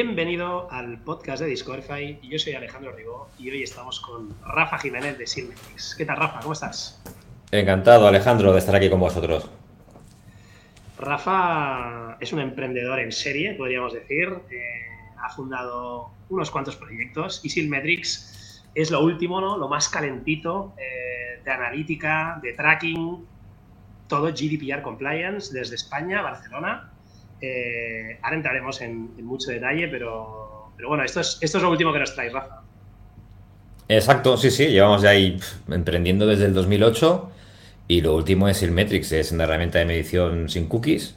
Bienvenido al podcast de Discoverify. Yo soy Alejandro Ribó y hoy estamos con Rafa Jiménez de Silmetrix. ¿Qué tal, Rafa? ¿Cómo estás? Encantado, Alejandro, de estar aquí con vosotros. Rafa es un emprendedor en serie, podríamos decir. Eh, ha fundado unos cuantos proyectos y Silmetrix es lo último, ¿no? lo más calentito eh, de analítica, de tracking, todo GDPR compliance desde España, Barcelona. Eh, ahora entraremos en, mucho detalle, pero, pero bueno, esto es, esto es lo último que nos trae, Rafa. Exacto, sí, sí, llevamos ya ahí emprendiendo desde el 2008 y lo último es el Metrix, es una herramienta de medición sin cookies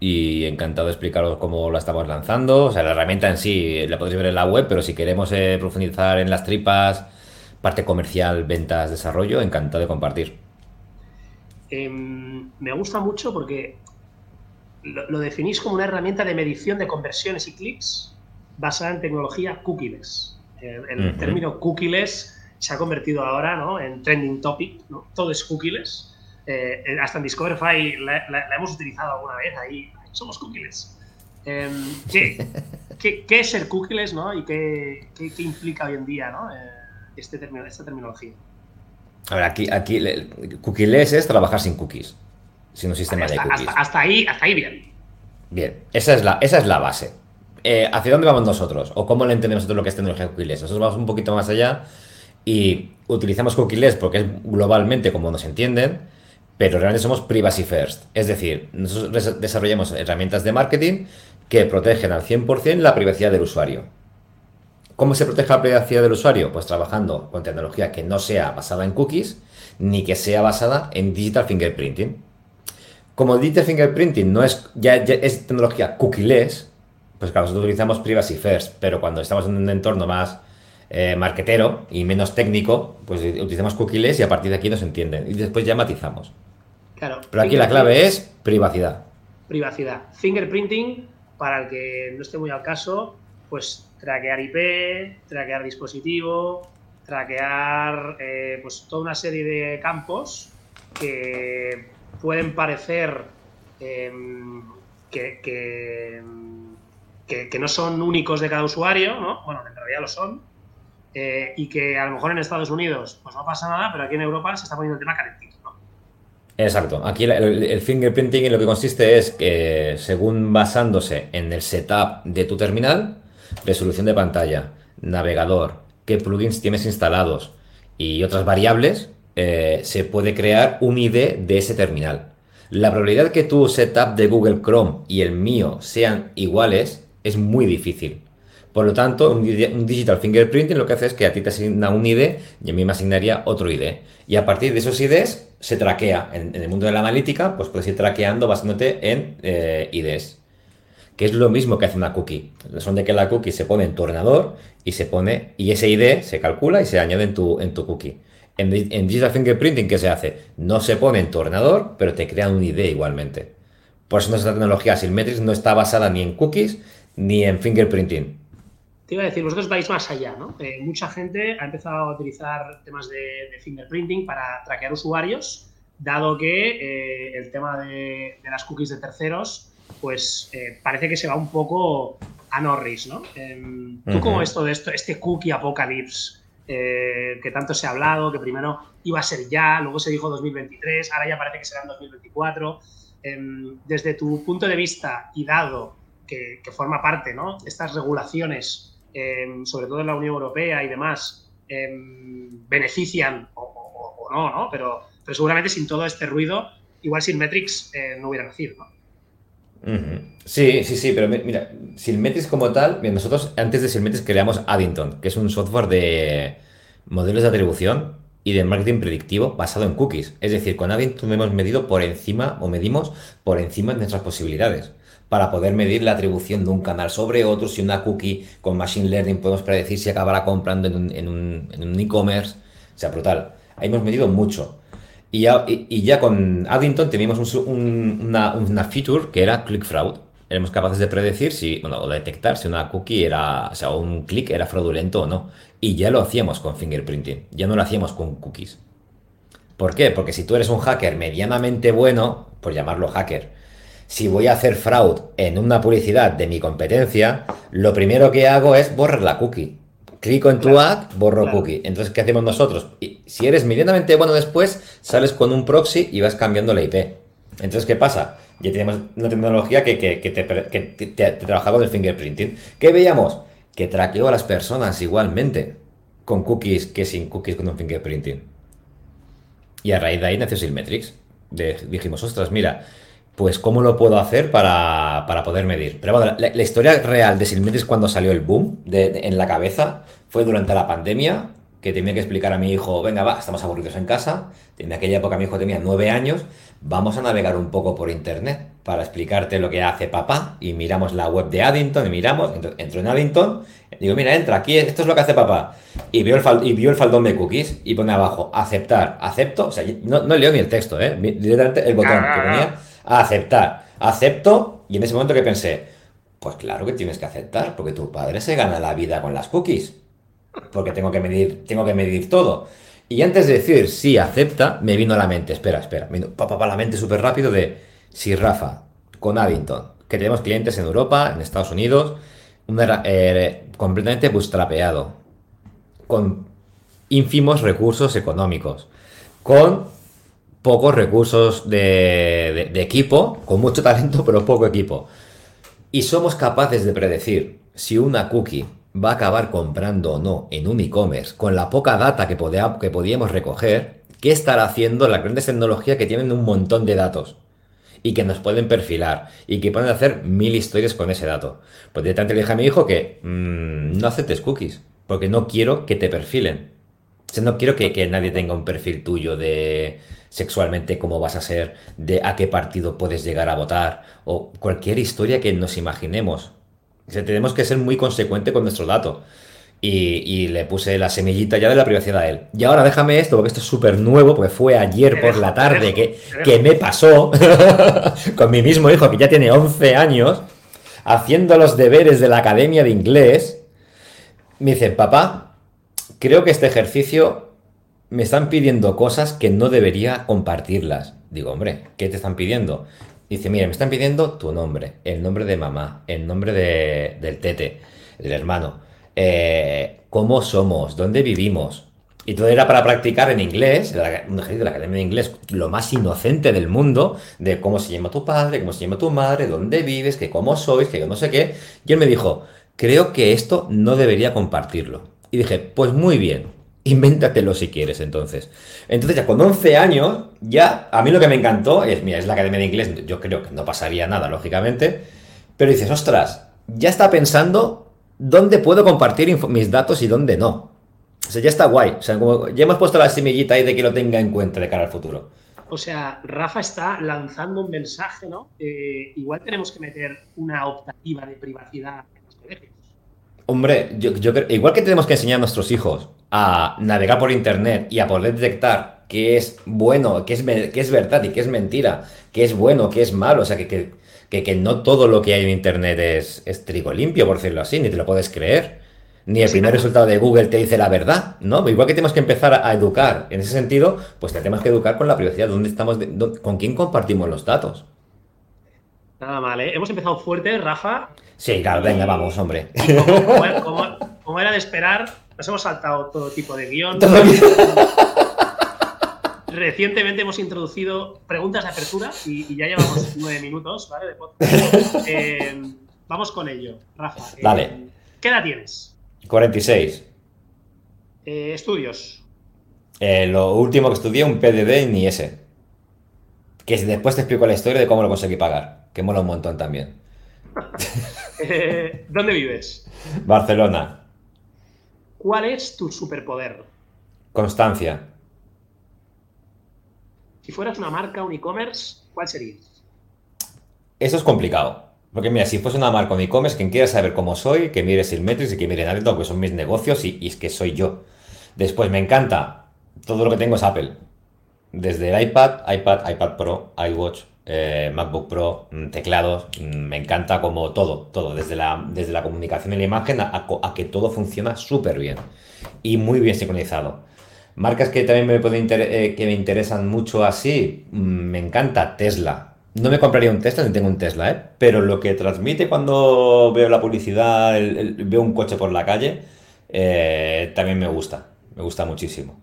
y encantado de explicaros cómo la estamos lanzando. O sea, la herramienta en sí la podéis ver en la web, pero si queremos eh, profundizar en las tripas, parte comercial, ventas, desarrollo, encantado de compartir. Em, me gusta mucho porque lo, definís como una herramienta de medición de conversiones y clics basada en tecnología cookieless. El, término cookieless se ha convertido ahora ¿no? en trending topic, ¿no? todo es cookieless. Eh, hasta en Discoverify la, hemos utilizado alguna vez, ahí somos cookieless. Em, ¿qué, qué, es ser cookieless ¿no? y qué, qué, implica hoy en día ¿no? Eh, este término, esta terminología? A ver, aquí, aquí cookieless es trabajar sin cookies sin un sistema de cookies. Hasta, ahí, hasta ahí bien. Bien, esa es la, esa es la base. Eh, ¿Hacia dónde vamos nosotros? ¿O cómo le entendemos nosotros lo que es tecnología cookieless? Nosotros vamos un poquito más allá y utilizamos cookieless porque es globalmente como nos entienden, pero realmente somos privacy first. Es decir, nosotros desarrollamos herramientas de marketing que protegen al 100% la privacidad del usuario. ¿Cómo se protege la privacidad del usuario? Pues trabajando con tecnología que no sea basada en cookies ni que sea basada en digital fingerprinting. Como Digital Fingerprinting no es, ya, es tecnología cookieless, pues claro, nosotros utilizamos Privacy First, pero cuando estamos en un entorno más eh, marketero y menos técnico, pues utilizamos cookieless y a partir de aquí nos entienden. Y después ya matizamos. Claro. Pero aquí la clave es privacidad. Privacidad. Fingerprinting, para el que no esté muy al caso, pues traquear IP, traquear dispositivo, traquear eh, pues toda una serie de campos que pueden parecer em, que, que, no son únicos de cada usuario, ¿no? Bueno, en realidad lo son, eh, y que a lo mejor en Estados Unidos pues no pasa nada, pero aquí en Europa se está poniendo el tema calentito. Exacto. Aquí el, fingerprinting en lo que consiste es que, según basándose en el setup de tu terminal, resolución de pantalla, navegador, qué plugins tienes instalados y otras variables, eh, se puede crear un ID de ese terminal. La probabilidad que tu setup de Google Chrome y el mío sean iguales es muy difícil. Por lo tanto, un, digital fingerprinting lo que hace es que a ti te asigna un ID y a mí me asignaría otro ID. Y a partir de esos IDs se traquea. En, el mundo de la analítica, pues puedes ir traqueando basándote en eh, IDs. Que es lo mismo que hace una cookie. Son de que la cookie se pone en tu ordenador y se pone, y ese ID se calcula y se añade en tu, en tu cookie. En, Digital Fingerprinting, ¿qué se hace? No se pone en tu ordenador, pero te crea un ID igualmente. Por eso nuestra tecnología Silmetrix no está basada ni en cookies ni en fingerprinting. Te iba a decir, vosotros vais más allá, ¿no? Eh, mucha gente ha empezado a utilizar temas de, fingerprinting para traquear usuarios, dado que eh, el tema de, las cookies de terceros, pues eh, parece que se va un poco a Norris, ¿no? Em, ¿Tú cómo ves todo esto, este cookie apocalypse? Eh, que tanto se ha hablado, que primero iba a ser ya, luego se dijo 2023, ahora ya parece que será en 2024. Em, desde tu punto de vista y dado que, forma parte ¿no? estas regulaciones, em, sobre todo en la Unión Europea y demás, em, benefician o, no, ¿no? Pero, pero, seguramente sin todo este ruido, igual sin Metrix eh, no hubiera nacido. ¿no? Sí, sí, sí, pero mira, Silmetrix como tal, nosotros antes de Silmetrix creamos Addington, que es un software de modelos de atribución y de marketing predictivo basado en cookies. Es decir, con Addington hemos medido por encima o medimos por encima de nuestras posibilidades para poder medir la atribución de un canal sobre otro. Si una cookie con Machine Learning podemos predecir si acabará comprando en un e-commerce. o sea, brutal. Ahí hemos medido mucho. Y ya, con Addington teníamos una, feature que era click fraud. Éramos capaces de predecir si, bueno, o detectar si una cookie era, o sea, un click era fraudulento o no. Y ya lo hacíamos con fingerprinting, ya no lo hacíamos con cookies. ¿Por qué? Porque si tú eres un hacker medianamente bueno, por llamarlo hacker, si voy a hacer fraud en una publicidad de mi competencia, lo primero que hago es borrar la cookie. Clico en tu ad, borro cookie. Entonces, ¿qué hacemos nosotros? Y si eres medianamente bueno después, sales con un proxy y vas cambiando la IP. Entonces, ¿qué pasa? Ya tenemos una tecnología que, que, que te, que te, trabaja con el fingerprinting. ¿Qué veíamos? Que traqueó a las personas igualmente con cookies que sin cookies con un fingerprinting. Y a raíz de ahí nació Silmetrix. dijimos, ostras, mira, pues ¿cómo lo puedo hacer para, poder medir? Pero bueno, la, historia real de Silmetrix cuando salió el boom en la cabeza fue durante la pandemia, que tenía que explicar a mi hijo, venga, va, estamos aburridos en casa. En aquella época mi hijo tenía nueve años, vamos a navegar un poco por internet para explicarte lo que hace papá. Y miramos la web de Addington y miramos, entro, en Addington, digo, mira, entra, aquí esto es lo que hace papá. Y vio el, y vio el faldón de cookies y pone abajo, aceptar, acepto. O sea, no, no leo ni el texto, ¿eh? directamente el botón que ponía aceptar. Acepto y en ese momento que pensé, pues claro que tienes que aceptar, porque tu padre se gana la vida con las cookies. Porque tengo que medir, tengo que medir todo. Y antes de decir sí, acepta, me vino a la mente, espera, espera, me vino papá, la mente súper rápido de si Rafa, con Addington, que tenemos clientes en Europa, en Estados Unidos, eh, completamente bootstrapeado, con ínfimos recursos económicos, con pocos recursos de, equipo, con mucho talento, pero poco equipo. Y somos capaces de predecir si una cookie va a acabar comprando o no en un e-commerce con la poca data que, que podíamos recoger, ¿qué estará haciendo las grandes tecnologías que tienen un montón de datos? Y que nos pueden perfilar y que pueden hacer mil historias con ese dato. Pues directamente le dije a mi hijo que mm, no aceptes cookies, porque no quiero que te perfilen. O no quiero que nadie tenga un perfil tuyo de, sexualmente cómo vas a ser, de a qué partido puedes llegar a votar, o cualquier historia que nos imaginemos. tenemos que ser muy consecuente con nuestro dato. Y, le puse la semillita ya de la privacidad a él. Y ahora déjame esto, porque esto es súper nuevo, porque fue ayer por la tarde que, que me pasó con mi mismo hijo, que ya tiene 11 años, haciendo los deberes de la academia de inglés. Me dice, papá, creo que este ejercicio me están pidiendo cosas que no debería compartirlas. Digo, hombre, ¿qué te están pidiendo? Dice, mira, me están pidiendo tu nombre, el nombre de mamá, el nombre de, del tete, del hermano, eh, cómo somos, dónde vivimos. Y todo era para practicar en inglés, un ejercicio de la Academia de Inglés, lo más inocente del mundo, de cómo se llama tu padre, cómo se llama tu madre, dónde vives, que cómo sois, que yo no sé qué. Y él me dijo, creo que esto no debería compartirlo. Y dije, pues muy bien, Invéntatelo si quieres, entonces. Entonces, ya con 11 años, ya a mí lo que me encantó es, mira, es la academia de inglés, yo creo que no pasaría nada, lógicamente, pero dices, ostras, ya está pensando dónde puedo compartir mis datos y dónde no. O sea, ya está guay. O sea, como ya hemos puesto la semillita ahí de que lo tenga en cuenta de cara al futuro. O sea, Rafa está lanzando un mensaje, ¿no? Eh, igual tenemos que meter una optativa de privacidad en los colegios. Hombre, yo, yo creo, igual que tenemos que enseñar a nuestros hijos a navegar por internet y a poder detectar qué es bueno, qué es, qué es verdad y qué es mentira, qué es bueno, qué es malo, o sea, que, que, que, no todo lo que hay en internet es, es, trigo limpio, por decirlo así, ni te lo puedes creer. Ni el primer resultado de Google te dice la verdad, ¿no? Igual que tenemos que empezar a, educar en ese sentido, pues tenemos que educar con la privacidad, dónde estamos, con quién compartimos los datos. Nada mal, ¿eh? Hemos empezado fuerte, Rafa. Sí, claro, venga, vamos, hombre. como era de esperar, nos hemos saltado todo tipo de guion. Recientemente hemos introducido preguntas de apertura y, ya llevamos nueve minutos, ¿vale? Eh, vamos con ello, Rafa. Eh, Dale. ¿Qué edad tienes? 46. Eh, ¿Estudios? lo último que estudié, un PDD ni ese. Que después te explico la historia de cómo lo conseguí pagar, que mola un montón también. ¿Dónde vives? Barcelona. ¿Cuál es tu superpoder? Constancia. Si fueras una marca, un e-commerce, ¿cuál sería? Eso es complicado. Porque mira, si fuese una marca, un e-commerce, quien quiera saber cómo soy, que mire Silmetrics y que mire Naruto, que son mis negocios y, y es que soy yo. Después me encanta. Todo lo que tengo es Apple. Desde el iPad, iPad, iPad Pro, iWatch, eh, MacBook Pro, mm, teclados, mm, me encanta como todo, todo, desde la, desde la comunicación y la imagen a, que todo funciona súper bien y muy bien sincronizado. Marcas que también me, eh, que me interesan mucho así, mm, me encanta Tesla. no me compraría un Tesla ni tengo un Tesla, ¿eh? Pero lo que transmite cuando veo la publicidad, veo un coche por la calle, eh, también me gusta. Me gusta muchísimo.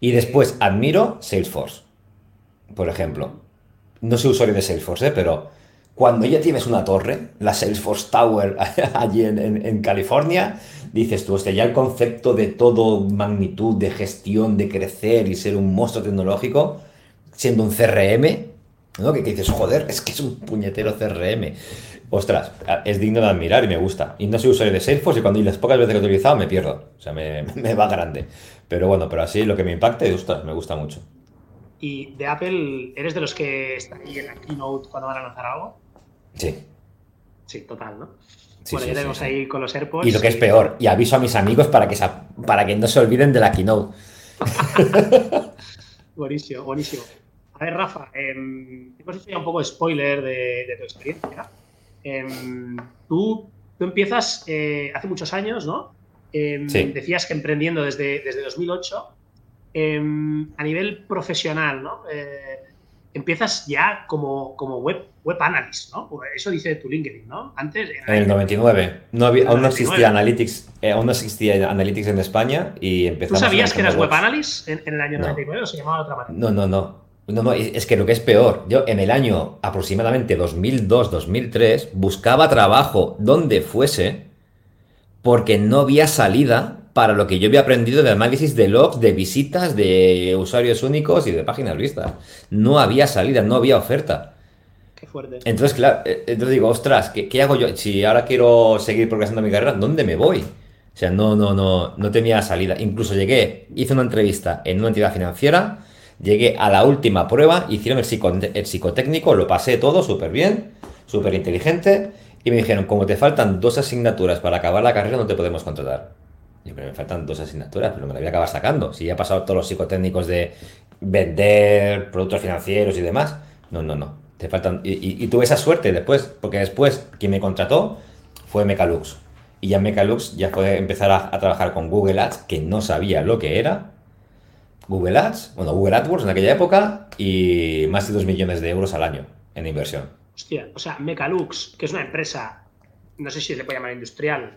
Y después admiro Salesforce, por ejemplo. No soy usuario de Salesforce, ¿eh? pero cuando ya tienes una torre, la Salesforce Tower allí en, California, dices tú, hostia, ya el concepto de todo magnitud, de gestión, de crecer y ser un monstruo tecnológico, siendo un CRM, ¿no? Que, dices, joder, es que es un puñetero CRM. Ostras, es digno de admirar y me gusta. Y no soy usuario de Salesforce y cuando las pocas veces que he utilizado me pierdo. O sea, me, me va grande. Pero bueno, pero así lo que me impacta, ostras, me gusta mucho. ¿Y de Apple eres de los que están ahí en la keynote cuando van a lanzar algo? Sí. Sí, total, ¿no? bueno, ya tenemos ahí con los AirPods. Y lo que es peor, y aviso a mis amigos para que, para que no se olviden de la keynote. buenísimo, buenísimo. A ver, Rafa, eh, hemos hecho ya un poco de spoiler de, tu experiencia. Em, tú, tú, empiezas eh, hace muchos años, ¿no? Em, decías que emprendiendo desde, desde 2008. A nivel profesional, ¿no? Eh, empiezas ya como, como web, web analyst, ¿no? Eso dice tu LinkedIn, ¿no? Antes. En el 99. No había, aún no existía Analytics, eh, aún no existía Analytics en España y empezamos. ¿Tú sabías que eras web analyst en, el año 99 o se llamaba de otra manera? No, no, no. No, no, es que lo que es peor, yo en el año aproximadamente 2002-2003 buscaba trabajo donde fuese porque no había salida para lo que yo había aprendido de análisis de logs, de visitas, de usuarios únicos y de páginas vistas. No había salida, no había oferta. Qué fuerte. Entonces, claro, eh, entonces digo, ostras, ¿qué, hago yo? Si ahora quiero seguir progresando mi carrera, ¿dónde me voy? O sea, no, no, no, no tenía salida. Incluso llegué, hice una entrevista en una entidad financiera, llegué a la última prueba, hicieron el, el psicotécnico, lo pasé todo súper bien, súper inteligente, y me dijeron, como te faltan dos asignaturas para acabar la carrera, no te podemos contratar me faltan dos asignaturas, pero me la voy a acabar sacando. Si ya he pasado todos los psicotécnicos de vender productos financieros y demás. No, no, no. Te faltan. Y, tuve esa suerte después, porque después quien me contrató fue Mecalux. Y ya Mecalux ya fue empezar a, trabajar con Google Ads, que no sabía lo que era. Google Ads, bueno, Google AdWords en aquella época, y más de 2 millones de euros al año en inversión. Hostia, o sea, Mecalux, que es una empresa, no sé si se le puede llamar industrial,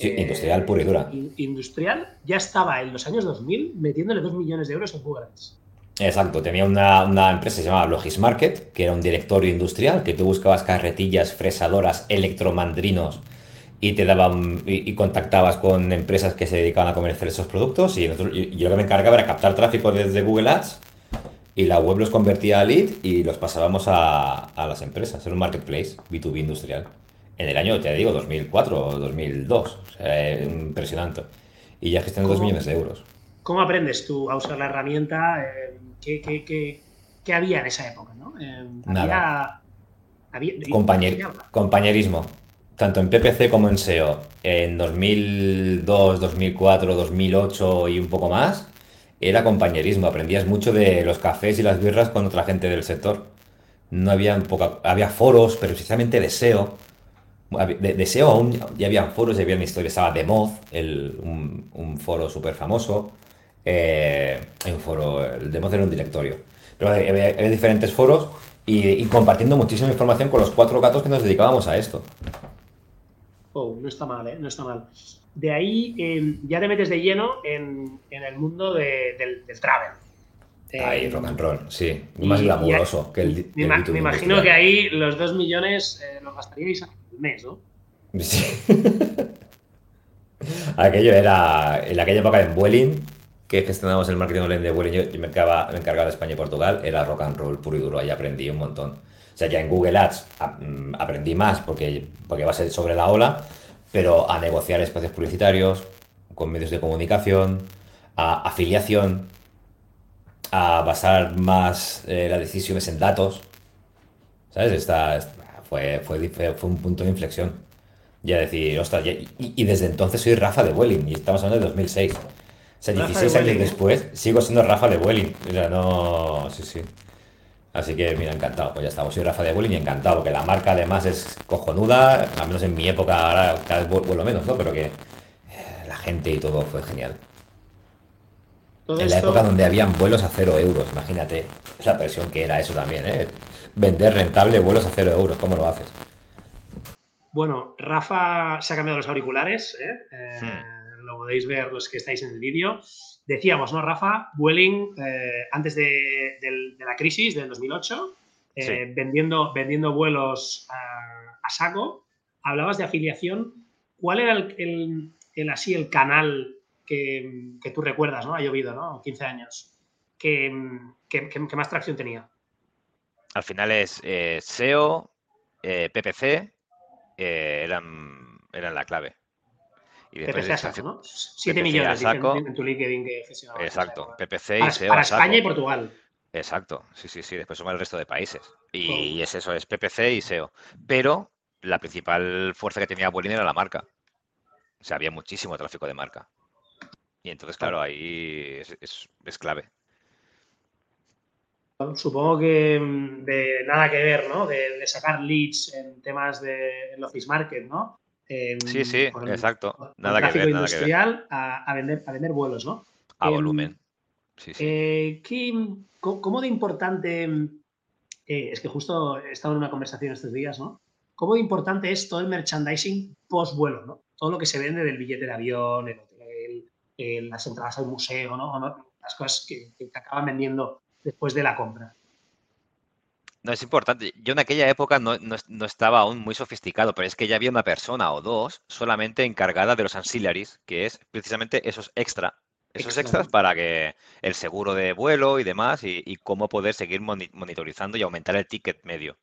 industrial pura y dura. Industrial ya estaba en los años 2000 metiéndole 2 millones de euros en Google Ads. Exacto, tenía una, empresa que se llamaba Logismarket, que era un directorio industrial, que tú buscabas carretillas, fresadoras, electromandrinos y te daban y, contactabas con empresas que se dedicaban a comerciar esos productos y, yo lo que me encargaba era captar tráfico desde Google Ads y la web los convertía a lead y los pasábamos a, a las empresas, era un marketplace B2B industrial en el año, te digo, 2004 o 2002. O sea, impresionante. Y ya gestionó 2 millones de euros. ¿Cómo aprendes tú a usar la herramienta? Eh, ¿qué, había en esa época? ¿no? Eh, Nada. compañerismo. Tanto en PPC como en SEO. En 2002, 2004, 2008 y un poco más, era compañerismo. Aprendías mucho de los cafés y las birras con otra gente del sector. No había, poca, había foros, pero precisamente de SEO de, SEO aún ya había foros, ya había historias, estaba The el, un, foro súper famoso, eh, hay un foro, el The era un directorio, pero había, diferentes foros y, compartiendo muchísima información con los cuatro gatos que nos dedicábamos a esto. Oh, no está mal, ¿eh? No está mal. De ahí eh, ya te metes de lleno en, el mundo del, travel. Ahí, rock and roll, sí. más glamuroso que el. Me, me imagino que ahí los dos millones los gastaríais mes, ¿no? Sí. Aquello era, en aquella época en Vueling, que gestionábamos el marketing online de Vueling, yo, me, encargaba, de España y Portugal, era rock and roll puro y duro, ahí aprendí un montón. O sea, ya en Google Ads mm, aprendí más porque, porque va a ser sobre la ola, pero a negociar espacios publicitarios, con medios de comunicación, a afiliación, a basar más eh, las decisiones en datos. ¿Sabes? Esta, fue, fue, fue un punto de inflexión. Ya decir, ostras, y, desde entonces soy Rafa de Welling, y estamos hablando de 2006. O sea, 16 años después sigo siendo Rafa de Welling. O sea, no. Sí, sí. Así que, mira, encantado. Pues ya estamos. Soy Rafa de Welling y encantado, porque la marca además es cojonuda. Al menos en mi época, ahora cada vez vuelvo menos, ¿no? Pero que eh, la gente y todo fue genial. en la época donde habían vuelos a cero euros, imagínate la presión que era eso también, ¿eh? Vender rentable vuelos a cero euros, ¿cómo lo haces? Bueno, Rafa se ha cambiado los auriculares, ¿eh? Eh, hmm. lo podéis ver los que estáis en el vídeo. Decíamos, ¿no, Rafa? Vueling, antes de, la crisis del 2008, vendiendo, vendiendo vuelos a, saco, hablabas de afiliación. ¿Cuál era el, el así el canal que, tú recuerdas, ¿no? Ha llovido, ¿no? 15 años. ¿Qué, más tracción tenía? Al final es eh, SEO, eh, PPC, eh, eran, eran la clave. Y después PPC saco, ¿no? 7 millones en, tu LinkedIn que Exacto, PPC y para, SEO. Para España y Portugal. Exacto, sí, sí, sí. Después suma el resto de países. Y, es eso, es PPC y SEO. Pero la principal fuerza que tenía Bolín era la marca. O sea, había muchísimo tráfico de marca. Y entonces, claro, ahí es, clave. Supongo que mm, de nada que ver, ¿no? De, sacar leads en temas de en Office Market, ¿no? sí, sí, exacto. nada que ver. industrial A, vender, a vender vuelos, ¿no? A volumen. Sí, sí. Eh, ¿Cómo de importante? Eh, es que justo he estado en una conversación estos días, ¿no? ¿Cómo de importante es todo el merchandising post vuelo, ¿no? Todo lo que se vende del billete de avión, el eh, las entradas al museo, ¿no? las cosas que, acaban vendiendo después de la compra. No, es importante. Yo en aquella época no, estaba aún muy sofisticado, pero es que ya había una persona o dos solamente encargada de los ancillaries, que es precisamente esos extra, esos extras para que el seguro de vuelo y demás, y, cómo poder seguir monitorizando y aumentar el ticket medio.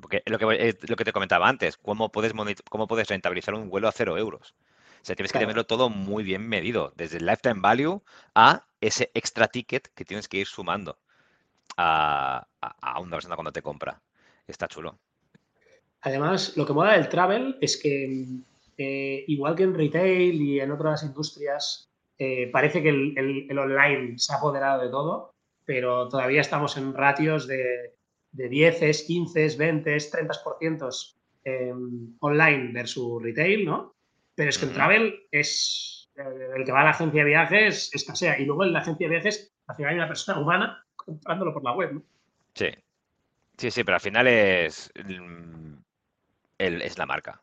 Porque lo que, lo que te comentaba antes, cómo puedes, cómo puedes rentabilizar un vuelo a cero euros. O sea, tienes que tenerlo todo muy bien medido, desde el lifetime value a ese extra ticket que tienes que ir sumando a, una persona cuando te compra. Está chulo. Además, lo que mola del travel es que, eh, igual que en retail y en otras industrias, eh, parece que el, online se ha apoderado de todo, pero todavía estamos en ratios de, de 10, 15, 20, 30% online versus retail, ¿no? Pero es que el travel es el que va a la agencia de viajes escasea. Y luego en la agencia de viajes, al final hay una persona humana comprándolo por la web, ¿no? Sí. Sí, sí, pero al final es, mm, es la marca.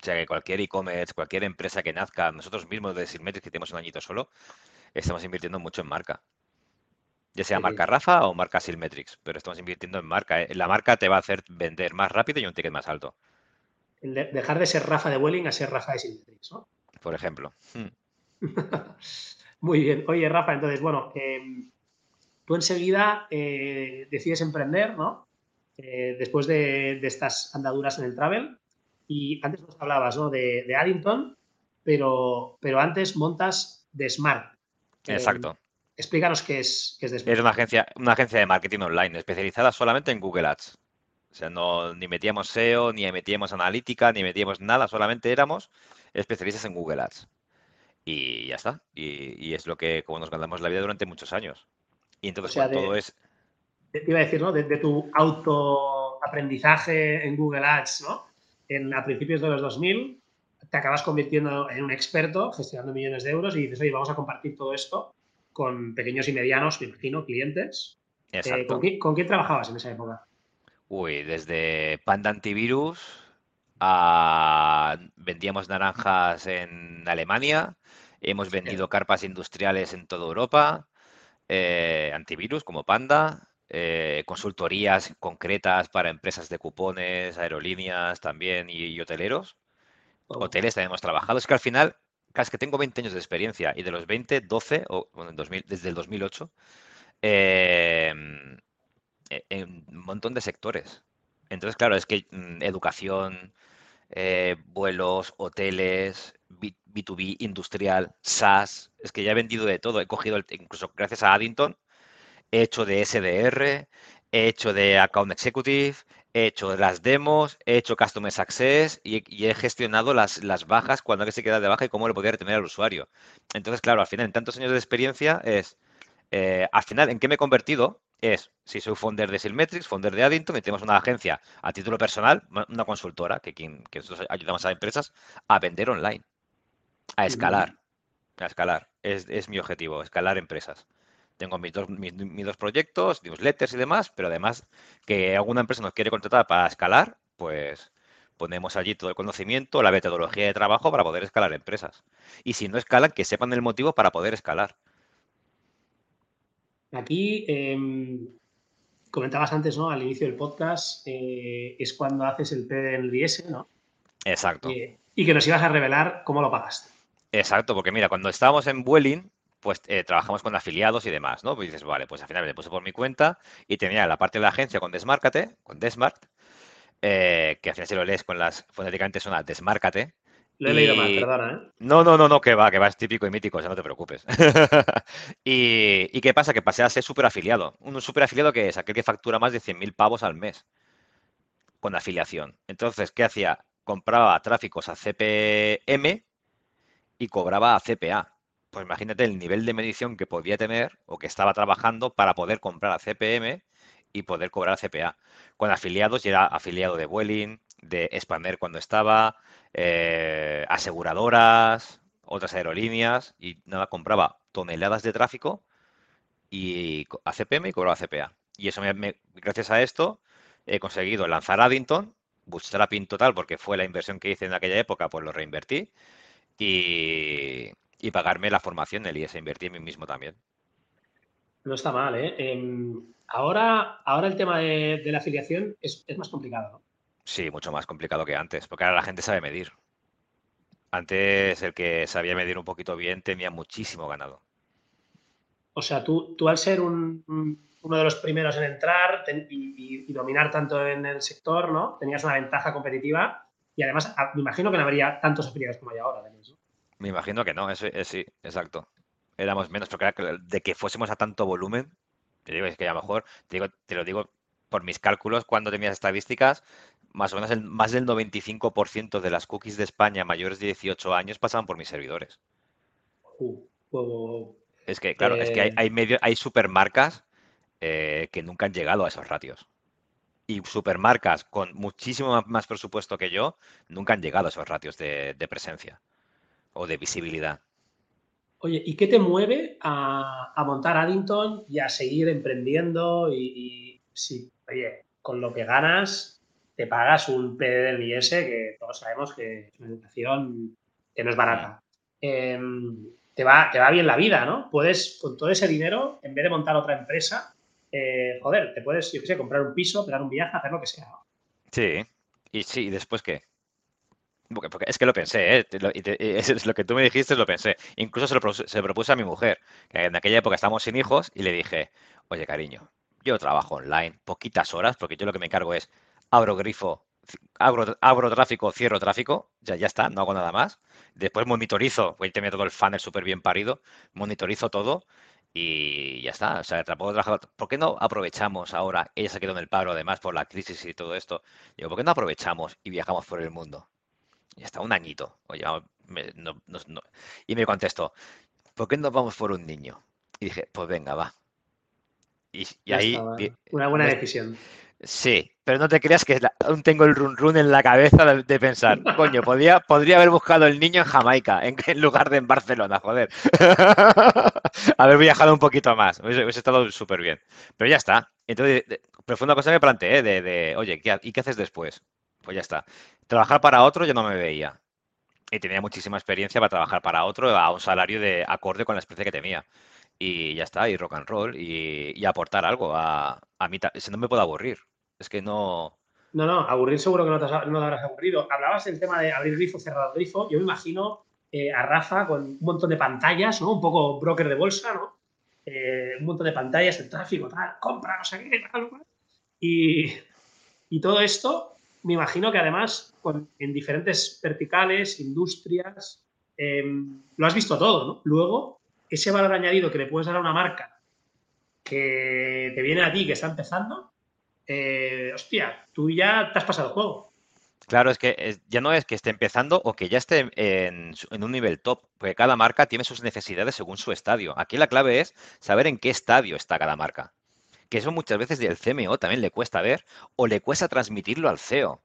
O sea que cualquier e-commerce, cualquier empresa que nazca, nosotros mismos de Silmetrics, que tenemos un añito solo, estamos invirtiendo mucho en marca. Ya sea marca Rafa o marca Silmetrics, pero estamos invirtiendo en marca. ¿eh? La marca te va a hacer vender más rápido y un ticket más alto dejar de ser Rafa de Welling a ser Rafa de Symmetrix, ¿no? Por ejemplo. Hmm. Muy bien. Oye, Rafa, entonces, bueno, tú enseguida eh, decides emprender, ¿no? Eh, después de, estas andaduras en el travel. Y antes nos hablabas, ¿no? De, Addington, pero, pero antes montas de Smart. Exacto. explícanos qué es, qué es de Smart. Es una agencia, una agencia de marketing online especializada solamente en Google Ads. O sea, no, ni metíamos SEO, ni metíamos analítica, ni metíamos nada, solamente éramos especialistas en Google Ads. Y ya está. Y, es lo que, como nos ganamos la vida durante muchos años. Y entonces, todo es. Te iba a decir, ¿no? De, tu autoaprendizaje en Google Ads, ¿no? En, a principios de los 2000, te acabas convirtiendo en un experto gestionando millones de euros y dices, oye, vamos a compartir todo esto con pequeños y medianos, me imagino, clientes. Eh, Exacto. ¿Con quién trabajabas en esa época? Uy, desde Panda Antivirus a vendíamos naranjas en Alemania, hemos vendido carpas industriales en toda Europa, eh, antivirus como Panda, eh, consultorías concretas para empresas de cupones, aerolíneas también y, hoteleros. Hoteles también hemos trabajado. Es que al final, casi que tengo 20 años de experiencia y de los 20, 12, o bueno, desde el 2008, eh, e, en un montón de sectores. Entonces, claro, es que mm, educación, eh, vuelos, hoteles, B, 2 b industrial, SaaS, es que ya he vendido de todo. He cogido, incluso gracias a Addington, he hecho de SDR, he hecho de Account Executive, he hecho las demos, he hecho Customer Success y, he gestionado las, las bajas cuando que se queda de baja y cómo le podía retener al usuario. Entonces, claro, al final, en tantos años de experiencia, es, eh, al final, ¿en qué me he convertido? es, si soy founder de Silmetrics, founder de Addington, y tenemos una agencia a título personal, una consultora, que, que nosotros ayudamos a empresas a vender online, a escalar. a escalar. Es, mi objetivo, escalar empresas. Tengo mis dos, mis, dos proyectos, newsletters y demás, pero además que alguna empresa nos quiere contratar para escalar, pues ponemos allí todo el conocimiento, la metodología de trabajo para poder escalar empresas. Y si no escalan, que sepan el motivo para poder escalar. Aquí em, comentabas antes, ¿no? Al inicio del podcast, eh, es cuando haces el PDLS, ¿no? Exacto. y que nos ibas a revelar cómo lo pagaste. Exacto, porque mira, cuando estábamos en Vueling, pues eh, trabajamos con afiliados y demás, ¿no? Pues dices, vale, pues al final me puse por mi cuenta y tenía la parte de la agencia con Desmárcate, con Desmart, eh, que al final si lo lees con las, fonéticamente suena Desmárcate. Lo he leído mal, perdona, ¿eh? No, no, no, no, que va, que va, es típico y mítico, o sea, no te preocupes. y, qué pasa? Que pasé a ser súper afiliado. Un súper afiliado que es aquel que factura más de 100.000 pavos al mes con afiliación. Entonces, ¿qué hacía? Compraba tráficos a CPM y cobraba a CPA. Pues imagínate el nivel de medición que podía tener o que estaba trabajando para poder comprar a CPM y poder cobrar a CPA. Con afiliados, y era afiliado de Vueling, de Spammer cuando estaba, eh, aseguradoras, otras aerolíneas, y nada, compraba toneladas de tráfico y a CPM y cobraba CPA. Y eso me, gracias a esto he conseguido lanzar Addington, bootstrapping total, porque fue la inversión que hice en aquella época, pues lo reinvertí y, pagarme la formación del IES, invertir en mí mismo también. No está mal, ¿eh? Em, ahora, ahora el tema de, la afiliación es, más complicado, ¿no? Sí, mucho más complicado que antes, porque ahora la gente sabe medir. Antes el que sabía medir un poquito bien tenía muchísimo ganado. O sea, tú, tú al ser uno de los primeros en entrar y, y, dominar tanto en el sector, ¿no? Tenías una ventaja competitiva y además, me imagino que no habría tantos afiliados como hay ahora. Me imagino que no, eso, es, sí, exacto. Éramos menos, porque de que fuésemos a tanto volumen, te digo, es que a lo mejor, te, digo, te lo digo por mis cálculos, cuando tenías estadísticas, más o menos el, más del 95% de las cookies de España mayores de 18 años pasaban por mis servidores. Uh, es que, claro, es que hay, eh. hay, medio, hay supermarcas eh, que nunca han llegado a esos ratios y supermarcas con muchísimo más presupuesto que yo nunca han llegado a esos ratios de, presencia o de visibilidad. Oye, ¿y qué te mueve a, montar Addington y a seguir emprendiendo? Y, si, oye, con lo que ganas, te pagas un PDLIS, que todos sabemos que es una educación que no es barata. Em, te, va, te va bien la vida, ¿no? Puedes, con todo ese dinero, en vez de montar otra empresa, eh, joder, te puedes, yo qué sé, comprar un piso, pegar un viaje, hacer lo que sea. Sí, y sí, ¿y después qué? Porque, es que lo pensé, ¿eh? es lo que tú me dijiste, lo pensé. Incluso se lo, propuse a mi mujer, que en aquella época estábamos sin hijos, y le dije, oye, cariño, yo trabajo online, poquitas horas, porque yo lo que me encargo es abro grifo, abro, abro tráfico, cierro tráfico, ya, ya está, no hago nada más. Después monitorizo, voy a tener todo el funnel súper bien parido, monitorizo todo y ya está. O sea, tampoco trabajar. ¿Por qué no aprovechamos ahora? Ella se quedó en el paro, además, por la crisis y todo esto. Digo, ¿por qué no aprovechamos y viajamos por el mundo? Y está un añito. Oye, Y me contestó, ¿por qué no vamos por un niño? Y dije, pues venga, va. Y, ahí. Una buena decisión. Sí, pero no te creas que aún tengo el run run en la cabeza de, pensar, coño, podría, podría haber buscado el niño en Jamaica en, lugar de en Barcelona, joder. haber viajado un poquito más, hubiese, estado súper bien. Pero ya está. Entonces, pero fue una cosa que me planteé de, de oye, ¿y qué haces después? Pues ya está. Trabajar para otro yo no me veía. Y tenía muchísima experiencia para trabajar para otro a un salario de acorde con la experiencia que tenía y ya está, y rock and roll y, aportar algo a, a mí. Si no me puedo aburrir. Es que no. No, no, aburrir seguro que no te, no habrás aburrido. Hablabas del tema de abrir grifo, cerrar grifo. Yo me imagino eh, a Rafa con un montón de pantallas, ¿no? Un poco broker de bolsa, ¿no? Eh, un montón de pantallas, el tráfico, tal, compra, no sé qué, tal, y, y todo esto, me imagino que además en diferentes verticales, industrias, em, lo has visto todo, ¿no? Luego, ese valor añadido que le puedes dar a una marca que te viene a ti, que está empezando, eh, hostia, tú ya te has pasado el juego. Claro, es que ya no es que esté empezando o que ya esté en, un nivel top, porque cada marca tiene sus necesidades según su estadio. Aquí la clave es saber en qué estadio está cada marca. Que eso muchas veces del CMO también le cuesta ver o le cuesta transmitirlo al CEO.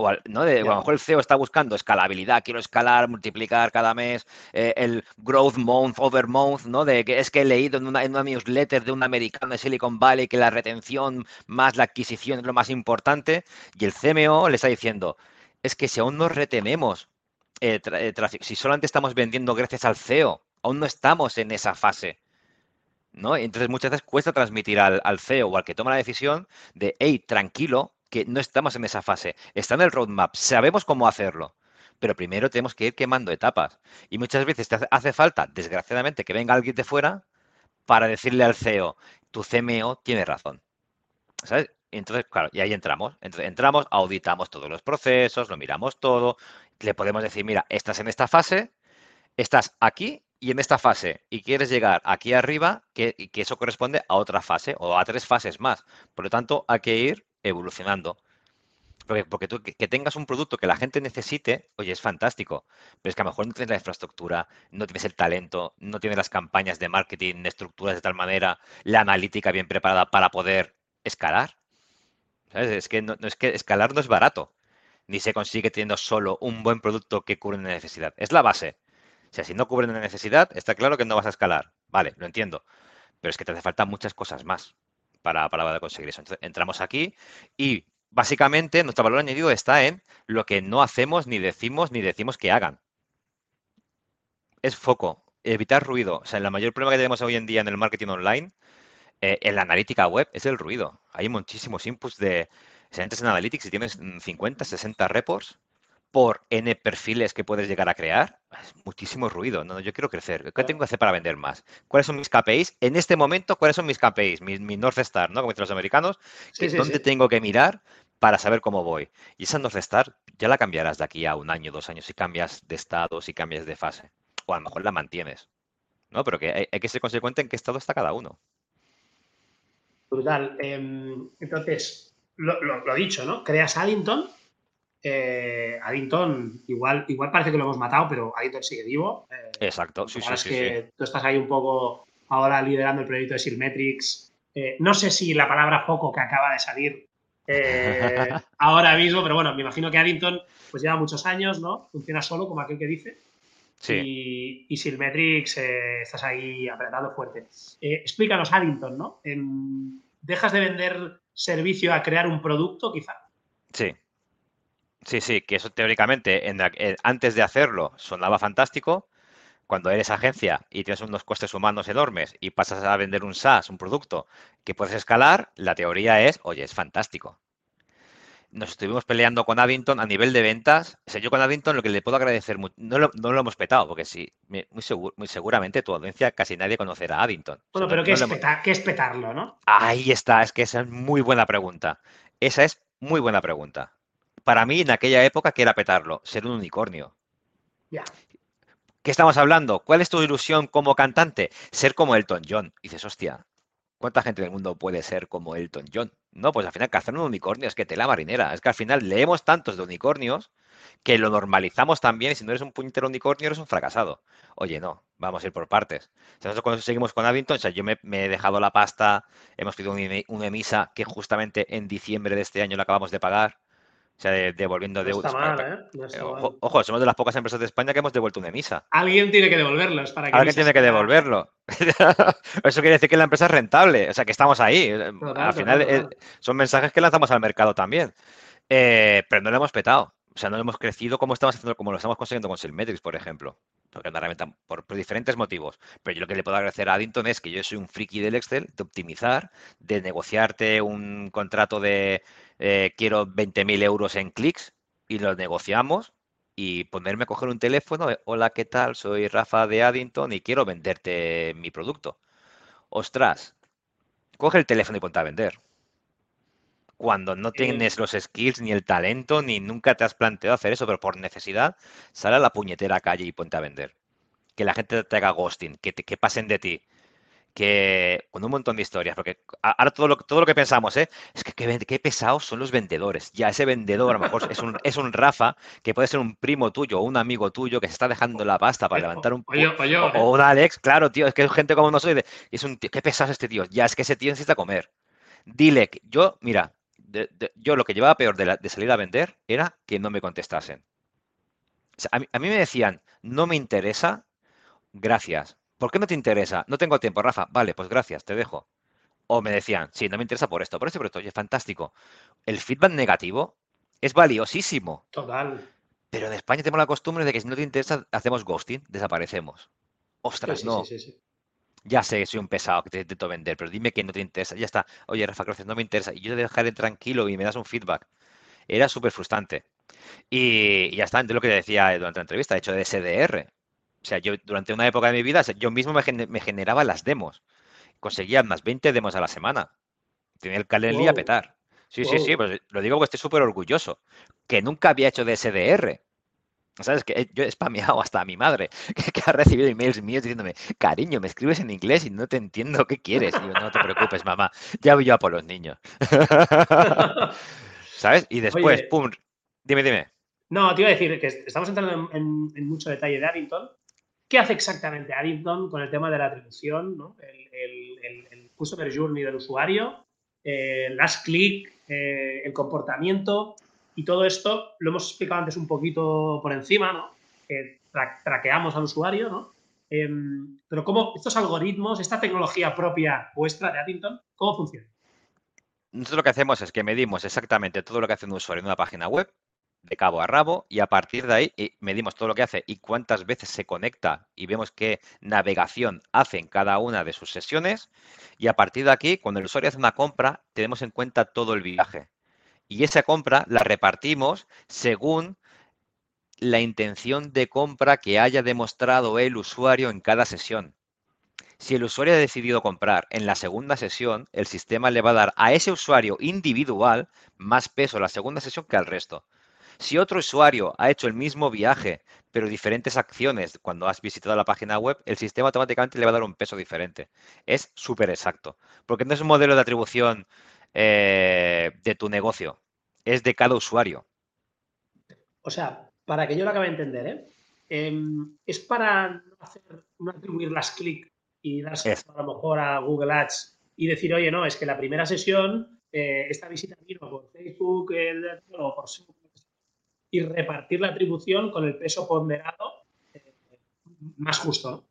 O ¿no? de, a lo mejor el CEO está buscando escalabilidad, quiero escalar, multiplicar cada mes, eh, el growth month over month, ¿no? De que es que he leído en una, en una newsletter de un americano de Silicon Valley que la retención más la adquisición es lo más importante, y el CMO le está diciendo, es que si aún no retenemos eh, eh, tráfico, si solamente estamos vendiendo gracias al CEO, aún no estamos en esa fase. ¿no? Entonces muchas veces cuesta transmitir al, al CEO o al que toma la decisión de, hey, tranquilo, que no estamos en esa fase. Está en el roadmap, sabemos cómo hacerlo, pero primero tenemos que ir quemando etapas. Y muchas veces te hace falta, desgraciadamente, que venga alguien de fuera para decirle al CEO, tu CMO tiene razón. ¿Sabes? Entonces, claro, y ahí entramos. entramos, auditamos todos los procesos, lo miramos todo. Le podemos decir, mira, estás en esta fase, estás aquí y en esta fase y quieres llegar aquí arriba, que, que eso corresponde a otra fase o a tres fases más. Por lo tanto, hay que ir evolucionando. Porque, porque tú que, tengas un producto que la gente necesite, oye, es fantástico. Pero es que a lo mejor no tienes la infraestructura, no tienes el talento, no tienes las campañas de marketing estructuras de tal manera, la analítica bien preparada para poder escalar. Es que no, es que escalar no es barato. Ni se consigue teniendo solo un buen producto que cubre una necesidad. Es la base. O sea, si no cubre una necesidad, está claro que no vas a escalar. Vale, lo entiendo. Pero es que te hace falta muchas cosas más para, para conseguir eso. Entonces, entramos aquí y básicamente nuestro valor añadido está en lo que no hacemos, ni decimos, ni decimos que hagan. Es foco, evitar ruido. O sea, el mayor problema que tenemos hoy en día en el marketing online, eh, en la analítica web, es el ruido. Hay muchísimos inputs de... Si entras en Analytics y tienes 50, 60 reports, por N perfiles que puedes llegar a crear, es muchísimo ruido. No, yo quiero crecer. ¿Qué tengo que hacer para vender más? ¿Cuáles son mis KPIs? En este momento, ¿cuáles son mis KPIs? Mi, North Star, ¿no? Como dicen los americanos. ¿Dónde tengo que mirar para saber cómo voy? Y esa North Star ya la cambiarás de aquí a un año, dos años, si cambias de estado, si cambias de fase. O a lo mejor la mantienes. ¿No? Pero que hay, que ser consecuente en qué estado está cada uno. Brutal. Em, entonces, lo, lo, dicho, ¿no? Creas Addington eh, Addington, igual, igual parece que lo hemos matado, pero Addington sigue vivo. Eh, Exacto, sí, sí, es que tú estás ahí un poco ahora liderando el proyecto de Silmetrics. Eh, no sé si la palabra foco que acaba de salir eh, ahora mismo, pero bueno, me imagino que Addington pues lleva muchos años, ¿no? Funciona solo, como aquel que dice. Sí. Y, y Silmetrics estás ahí apretando fuerte. explícanos, Addington, ¿no? ¿Dejas de vender servicio a crear un producto, quizá? Sí, Sí, sí, que eso teóricamente antes de hacerlo sonaba fantástico. Cuando eres agencia y tienes unos costes humanos enormes y pasas a vender un SaaS, un producto que puedes escalar, la teoría es, oye, es fantástico. Nos estuvimos peleando con Addington a nivel de ventas. O sea, yo con Addington lo que le puedo agradecer, no lo, no lo hemos petado, porque sí, muy, muy seguramente tu audiencia casi nadie conocerá a Addington. Bueno, pero ¿qué, es ¿qué es petarlo, no? Ahí está, es que esa es muy buena pregunta. Esa es muy buena pregunta para mí en aquella época que era petarlo, ser un unicornio. Ya. ¿Qué estamos hablando? ¿Cuál es tu ilusión como cantante? Ser como Elton John. Y dices, hostia, ¿cuánta gente del mundo puede ser como Elton John? No, pues al final, hacer un unicornio es que tela marinera. Es que al final leemos tantos de unicornios que lo normalizamos también y si no eres un puñetero unicornio eres un fracasado. Oye, no, vamos a ir por partes. nosotros cuando seguimos con Addington, o sea, yo me, he dejado la pasta, hemos pedido una emisa que justamente en diciembre de este año la acabamos de pagar. O sea, devolviendo deudas. ¿eh? ojo, somos de las pocas empresas de España que hemos devuelto una emisa. Alguien tiene que devolverlos para que. Alguien tiene que devolverlo. Eso quiere decir que la empresa es rentable. O sea, que estamos ahí. al final eh, son mensajes que lanzamos al mercado también. Eh, pero no lo hemos petado. O sea, no hemos crecido como estamos haciendo, como lo estamos consiguiendo con Silmetrics, por ejemplo. Porque una herramienta por, por, diferentes motivos. Pero yo lo que le puedo agradecer a Addington es que yo soy un friki del Excel, de optimizar, de negociarte un contrato de eh, quiero 20.000 euros en clics y los negociamos y ponerme a coger un teléfono, hola, ¿qué tal? Soy Rafa de Addington y quiero venderte mi producto. Ostras, coge el teléfono y ponte a vender. Cuando no tienes los skills ni el talento, ni nunca te has planteado hacer eso, pero por necesidad, sale a la puñetera calle y ponte a vender. Que la gente te haga ghosting, que, te, que pasen de ti que con un montón de historias, porque ahora todo lo, todo lo que pensamos, ¿eh? es que qué, pesados son los vendedores. Ya ese vendedor a lo mejor es un, es un Rafa, que puede ser un primo tuyo o un amigo tuyo que se está dejando la pasta para levantar un... O, o, un Alex, claro, tío, es que es gente como nosotros, es un tío, qué pesado este tío, ya es que ese tío necesita comer. Dile, yo, mira, yo lo que llevaba peor de, salir a vender era que no me contestasen. a, mí, me decían, no me interesa, gracias. ¿Por qué no te interesa? No tengo tiempo, Rafa. Vale, pues gracias, te dejo. O me decían, sí, no me interesa por esto, por esto, por esto. Oye, fantástico. El feedback negativo es valiosísimo. Total. Pero en España tenemos la costumbre de que si no te interesa, hacemos ghosting, desaparecemos. Ostras, no. ya sé, soy un pesado que te intento vender, pero dime que no te interesa. Ya está. Oye, Rafa, gracias, no me interesa. Y yo te dejaré tranquilo y me das un feedback. Era súper frustrante. Y, ya está, entonces lo que decía durante la entrevista, de hecho de SDR. O sea, yo durante una época de mi vida, yo mismo me, generaba las demos. Conseguía más 20 demos a la semana. Tenía el calendar a petar. Sí, sí, sí, pues lo digo porque estoy súper orgulloso. Que nunca había hecho de SDR. ¿Sabes? Que yo he spameado hasta a mi madre, que, ha recibido emails míos diciéndome, cariño, me escribes en inglés y no te entiendo qué quieres. Y yo, no te preocupes, mamá, ya voy yo a por los niños. ¿Sabes? Y después, pum, dime, dime. No, te iba a decir que estamos entrando en, mucho detalle de Addington. ¿Qué hace exactamente Addington con el tema de la atribución, ¿no? el, el, el, customer journey del usuario, el last click, eh, el comportamiento? Y todo esto lo hemos explicado antes un poquito por encima, ¿no? Que traqueamos al usuario, ¿no? Em, pero cómo estos algoritmos, esta tecnología propia vuestra de Addington, ¿cómo funciona? Nosotros lo que hacemos es que medimos exactamente todo lo que hace un usuario en una página web, de cabo a rabo, y a partir de ahí medimos todo lo que hace y cuántas veces se conecta y vemos qué navegación hace en cada una de sus sesiones. Y a partir de aquí, cuando el usuario hace una compra, tenemos en cuenta todo el viaje y esa compra la repartimos según la intención de compra que haya demostrado el usuario en cada sesión. Si el usuario ha decidido comprar en la segunda sesión, el sistema le va a dar a ese usuario individual más peso en la segunda sesión que al resto. Si otro usuario ha hecho el mismo viaje, pero diferentes acciones cuando has visitado la página web, el sistema automáticamente le va a dar un peso diferente. Es súper exacto, porque no es un modelo de atribución eh, de tu negocio, es de cada usuario. O sea, para que yo lo acabe de entender, ¿eh? em, es para no, hacer, no atribuir las clics y dar a lo mejor a Google Ads y decir, oye, no, es que la primera sesión, eh, esta visita vino por Facebook o por y repartir la atribución con el peso ponderado más justo.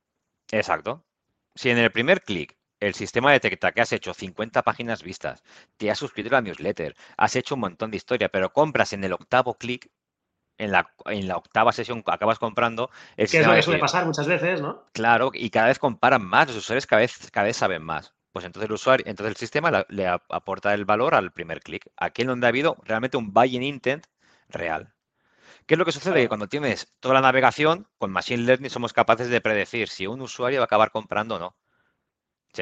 Exacto. Si en el primer clic el sistema detecta que has hecho 50 páginas vistas, te has suscrito a la newsletter, has hecho un montón de historia, pero compras en el octavo clic, en la, en la octava sesión acabas comprando. El que es lo que suele pasar muchas veces, ¿no? Claro, y cada vez comparan más, los usuarios cada vez, cada vez saben más. Pues entonces el usuario, entonces el sistema le aporta el valor al primer clic. Aquí es donde ha habido realmente un buy-in intent real. ¿Qué es lo que sucede? Que cuando tienes toda la navegación, con Machine Learning somos capaces de predecir si un usuario va a acabar comprando o no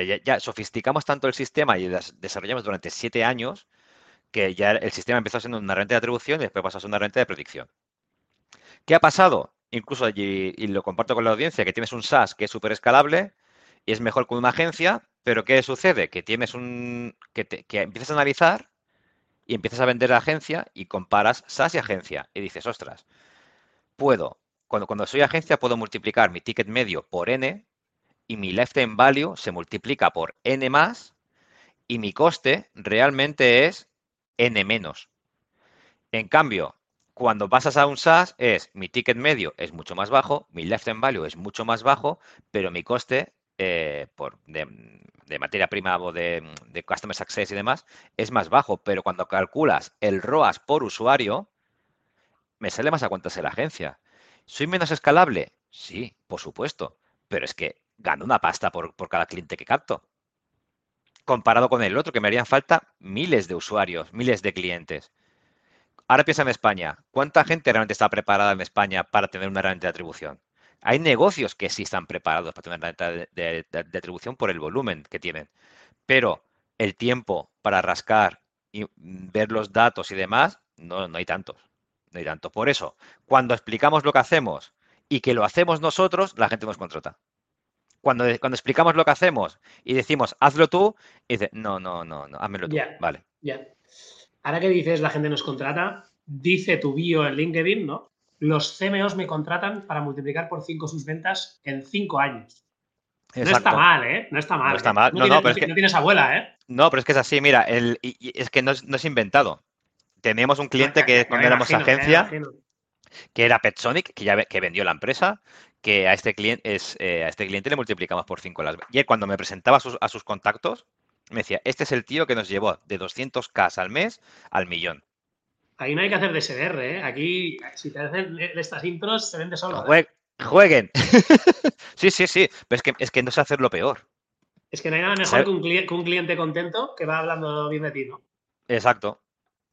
ya, sofisticamos tanto el sistema y desarrollamos durante siete años que ya el sistema empezó siendo una renta de atribución y después pasó a ser una renta de predicción. ¿Qué ha pasado? Incluso, y, y lo comparto con la audiencia, que tienes un SaaS que es súper escalable y es mejor que una agencia, pero ¿qué sucede? Que tienes un. que, que empiezas a analizar y empiezas a vender la agencia y comparas SaaS y agencia. Y dices, ostras, puedo, cuando, cuando soy agencia, puedo multiplicar mi ticket medio por N y mi lifetime value se multiplica por n más y mi coste realmente es n menos. En cambio, cuando pasas a un SaaS es mi ticket medio es mucho más bajo, mi lifetime value es mucho más bajo, pero mi coste eh, por, de, materia prima o de, Customer Success y demás es más bajo. Pero cuando calculas el ROAS por usuario, me sale más a cuentas en la agencia. ¿Soy menos escalable? Sí, por supuesto. Pero es que gano una pasta por, cada cliente que capto. Comparado con el otro, que me harían falta miles de usuarios, miles de clientes. Ahora piensa en España. ¿Cuánta gente realmente está preparada en España para tener una herramienta de atribución? Hay negocios que sí están preparados para tener una herramienta de, atribución por el volumen que tienen. Pero el tiempo para rascar y ver los datos y demás, no, no hay tantos. No hay tanto. Por eso, cuando explicamos lo que hacemos y que lo hacemos nosotros, la gente nos contrata cuando, cuando explicamos lo que hacemos y decimos, hazlo tú, y dice, no, no, no, no, házmelo tú. vale. Ya. Ahora que dices, la gente nos contrata, dice tu bio en LinkedIn, ¿no? Los CMOs me contratan para multiplicar por 5 sus ventas en 5 años. No está mal, ¿eh? No está mal. No está mal. No, no, pero es que... no tienes abuela, ¿eh? No, pero es que es así, mira, el, es que no es, inventado. Teníamos un cliente que cuando éramos agencia, que era Petsonic, que ya que vendió la empresa, que a este cliente, es, eh, a este cliente le multiplicamos por 5 las Y él cuando me presentaba a sus, contactos, me decía, este es el tío que nos llevó de 200k al mes al millón. Ahí no hay que hacer de SDR, ¿eh? Aquí, si te hacen estas intros, se vende solo. jueguen. sí, sí, sí. Pero es que, es que no sé hacer lo peor. Es que no hay nada mejor que un, cliente, contento que va hablando bien de ti, ¿no? Exacto.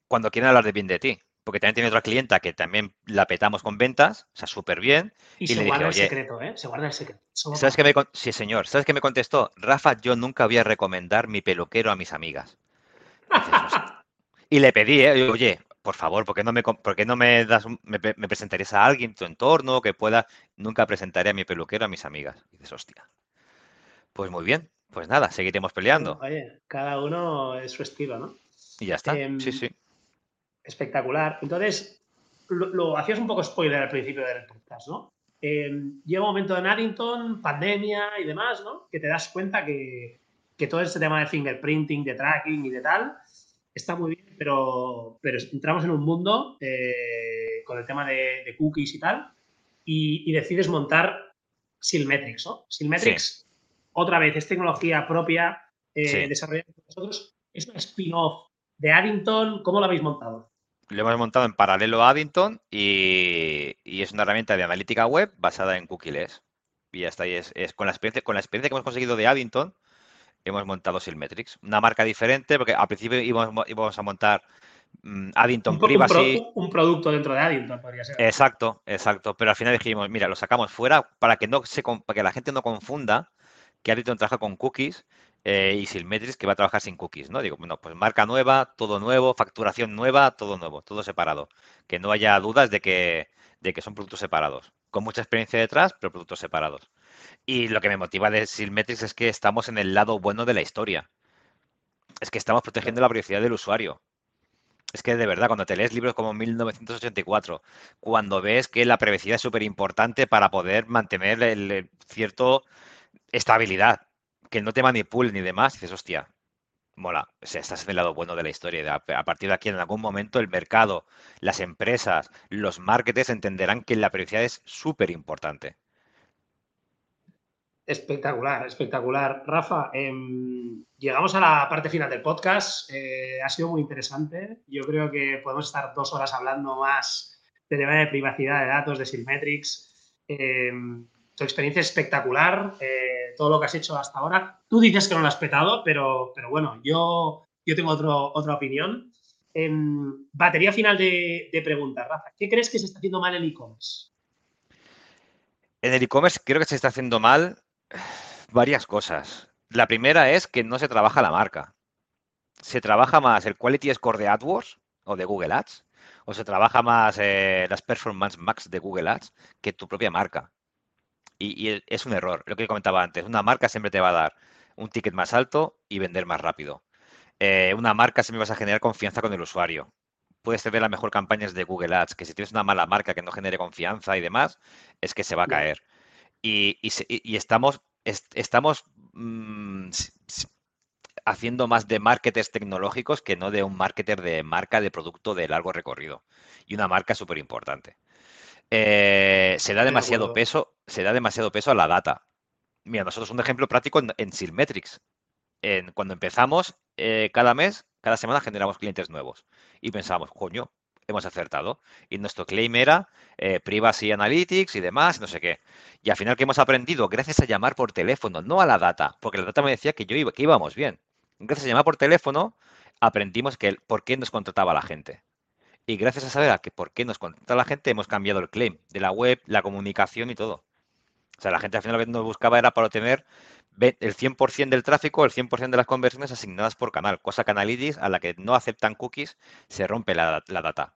Cuando quieren hablar de bien de ti. Porque también tiene otra clienta que también la petamos con ventas, o sea, súper bien. Y, se guarda el secreto, ¿eh? Se guarda el secreto. ¿Sabes qué me, sí, señor. ¿Sabes qué me contestó? Rafa, yo nunca voy a recomendar mi peluquero a mis amigas. y le pedí, ¿eh? Oye, por favor, ¿por qué no me, no me das me, presentarías a alguien en tu entorno que pueda? Nunca presentaré a mi peluquero a mis amigas. Y dices, hostia. Pues muy bien, pues nada, seguiremos peleando. Oye, cada uno es su estilo, ¿no? Y ya está. Em, sí, sí. Espectacular. Entonces, lo, hacías un poco spoiler al principio del podcast, ¿no? Em, llega un momento en Addington, pandemia y demás, ¿no? Que te das cuenta que, todo este tema de fingerprinting, de tracking y de tal, está muy bien, pero, pero entramos en un mundo eh, con el tema de, cookies y tal, y, decides montar Silmetrics, ¿no? Silmetrics, otra vez, es tecnología propia eh, desarrollada por nosotros. Es un spin-off de Addington. ¿Cómo lo habéis montado? Lo hemos montado en paralelo a Addington y, es una herramienta de analítica web basada en cookies. Y ya está, es, con, la experiencia, con la experiencia que hemos conseguido de Addington, hemos montado Silmetrics. Una marca diferente, porque al principio íbamos, a montar mm, Addington Privacy. Un, producto dentro de Addington podría ser. Exacto, exacto. Pero al final dijimos, mira, lo sacamos fuera para que, no se, para que la gente no confunda que Addington trabaja con cookies eh, y Silmetrics que va a trabajar sin cookies, ¿no? Digo, bueno, pues marca nueva, todo nuevo, facturación nueva, todo nuevo, todo separado. Que no haya dudas de que, de que son productos separados. Con mucha experiencia detrás, pero productos separados. Y lo que me motiva de Silmetrics es que estamos en el lado bueno de la historia. Es que estamos protegiendo la privacidad del usuario. Es que de verdad, cuando te lees libros como 1984, cuando ves que la privacidad es súper importante para poder mantener el cierto estabilidad que no te manipule ni demás, dices, hostia, mola, estás en el lado bueno de la historia. A partir de aquí, en algún momento, el mercado, las empresas, los marketers entenderán que la privacidad es súper importante. Espectacular, espectacular. Rafa, em, llegamos a la parte final del podcast. Eh, ha sido muy interesante. Yo creo que podemos estar dos horas hablando más de tema de privacidad de datos, de Silmetrics. Em, tu experiencia es espectacular. Eh, todo lo que has hecho hasta ahora. Tú dices que no lo has petado, pero, pero bueno, yo, yo tengo otro, otra opinión. En batería final de, preguntas, Rafa, ¿qué crees que se está haciendo mal en e-commerce? En el e-commerce creo que se está haciendo mal varias cosas. La primera es que no se trabaja la marca. Se trabaja más el Quality Score de AdWords o de Google Ads, o se trabaja más eh, las Performance Max de Google Ads que tu propia marca. Y, es un error, lo que comentaba antes. Una marca siempre te va a dar un ticket más alto y vender más rápido. Eh, una marca siempre vas a generar confianza con el usuario. Puedes tener las mejor campañas de Google Ads, que si tienes una mala marca que no genere confianza y demás, es que se va a caer. Y, estamos, estamos mm, haciendo más de marketers tecnológicos que no de un marketer de marca de producto de largo recorrido. Y una marca súper importante. Eh, se da demasiado peso, se da demasiado peso a la data. Mira, nosotros un ejemplo práctico en. En, cuando empezamos, eh, cada mes, cada semana generamos clientes nuevos. Y pensamos, coño, hemos acertado. Y nuestro claim era eh, Privacy Analytics y demás, no sé qué. Y al final, ¿qué hemos aprendido? Gracias a llamar por teléfono, no a la data, porque la data me decía que, yo iba, que íbamos bien. Gracias a llamar por teléfono, aprendimos que, por qué nos contrataba la gente. Y gracias a saber que por qué nos contacta la gente, hemos cambiado el claim de la web, la comunicación y todo. O sea, la gente al final nos buscaba era para obtener el 100% del tráfico, el 100% de las conversiones asignadas por canal, cosa que Analytics, a la que no aceptan cookies, se rompe la, data.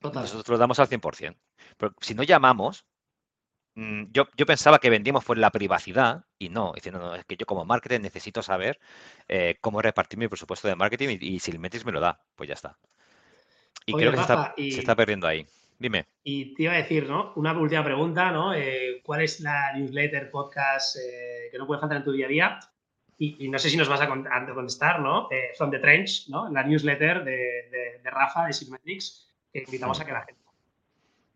Nosotros lo damos al 100%. Pero si no llamamos, mm, yo, pensaba que vendíamos por la privacidad y no, diciendo, no, es que yo como marketer necesito saber eh, cómo repartir mi presupuesto de marketing y, y Silmetrics me lo da, pues ya está. Y creo que se, está, perdiendo ahí. Dime. Y te iba a decir, ¿no? Una última pregunta, ¿no? Eh, ¿Cuál es la newsletter, podcast eh, que no puede faltar en tu día a día? y, no sé si nos vas a, contestar, ¿no? Eh, From the Trench, ¿no? La newsletter de, de, Rafa de Symmetrics, que invitamos a que la gente.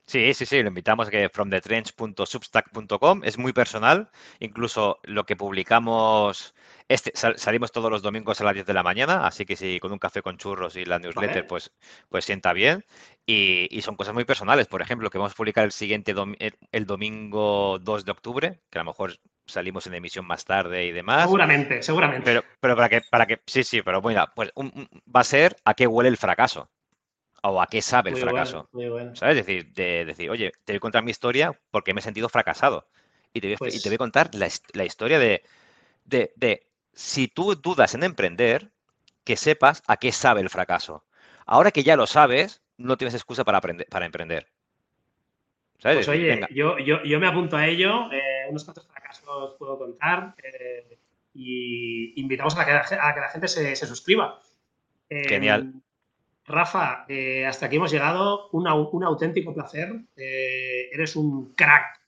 Sí, sí, sí, lo invitamos a que fromthetrench.substack.com es muy personal, incluso lo que publicamos, este, salimos todos los domingos a las 10 de la mañana, así que si con un café con churros y la newsletter, pues, pues sienta bien. Y, son cosas muy personales, por ejemplo, que vamos a publicar el siguiente el, domingo 2 de octubre, que a lo mejor salimos en emisión más tarde y demás. Seguramente, seguramente. Pero, pero para que, para que, sí, sí, pero bueno, pues va a ser a qué huele el fracaso o a qué sabe el fracaso. ¿Sabes? Es decir, de, decir, oye, te voy a contar mi historia porque me he sentido fracasado. Y te voy, y te voy a pues contar la, historia de, de, si tú dudas en emprender, que sepas a qué sabe el fracaso. Ahora que ya lo sabes, no tienes excusa para, aprender, para emprender. ¿Sabes? Pues oye, yo, yo, yo, me apunto a ello. Eh, unos cuantos fracasos puedo contar. Eh, y invitamos a que, a que la gente se, se suscriba. Genial. Rafa, eh, hasta aquí hemos llegado. un auténtico placer. Eh, eres un crack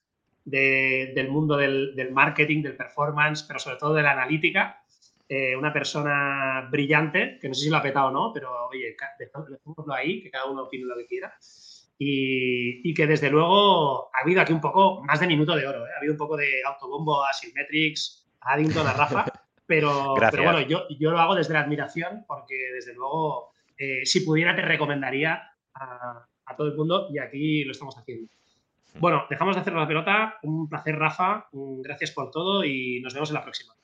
del mundo del, marketing, del performance, pero sobre todo de la analítica. Eh, una persona brillante, que no sé si lo ha petado o no, pero oye, dejémoslo ahí, que cada uno opine lo que quiera. Y, que desde luego ha habido aquí un poco más de minuto de oro. Ha habido un poco de autobombo a Symmetrics, a Addington, a Rafa. Pero, pero bueno, yo, yo lo hago desde la admiración porque desde luego eh, si pudiera, te recomendaría a, todo el mundo y aquí lo estamos haciendo. Bueno, dejamos de hacer la pelota. Un placer, Rafa. Gracias por todo y nos vemos en la próxima.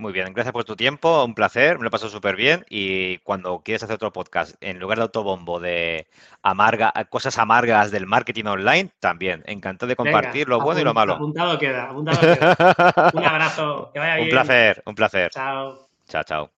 Muy bien, gracias por tu tiempo, un placer, me lo paso súper bien y cuando quieres hacer otro podcast, en lugar de autobombo de amarga, cosas amargas del marketing online, también, encantado de compartir lo bueno y lo malo. Apuntado queda, apuntado queda. un abrazo, que vaya bien. Un placer, un placer. Chao. Chao, chao.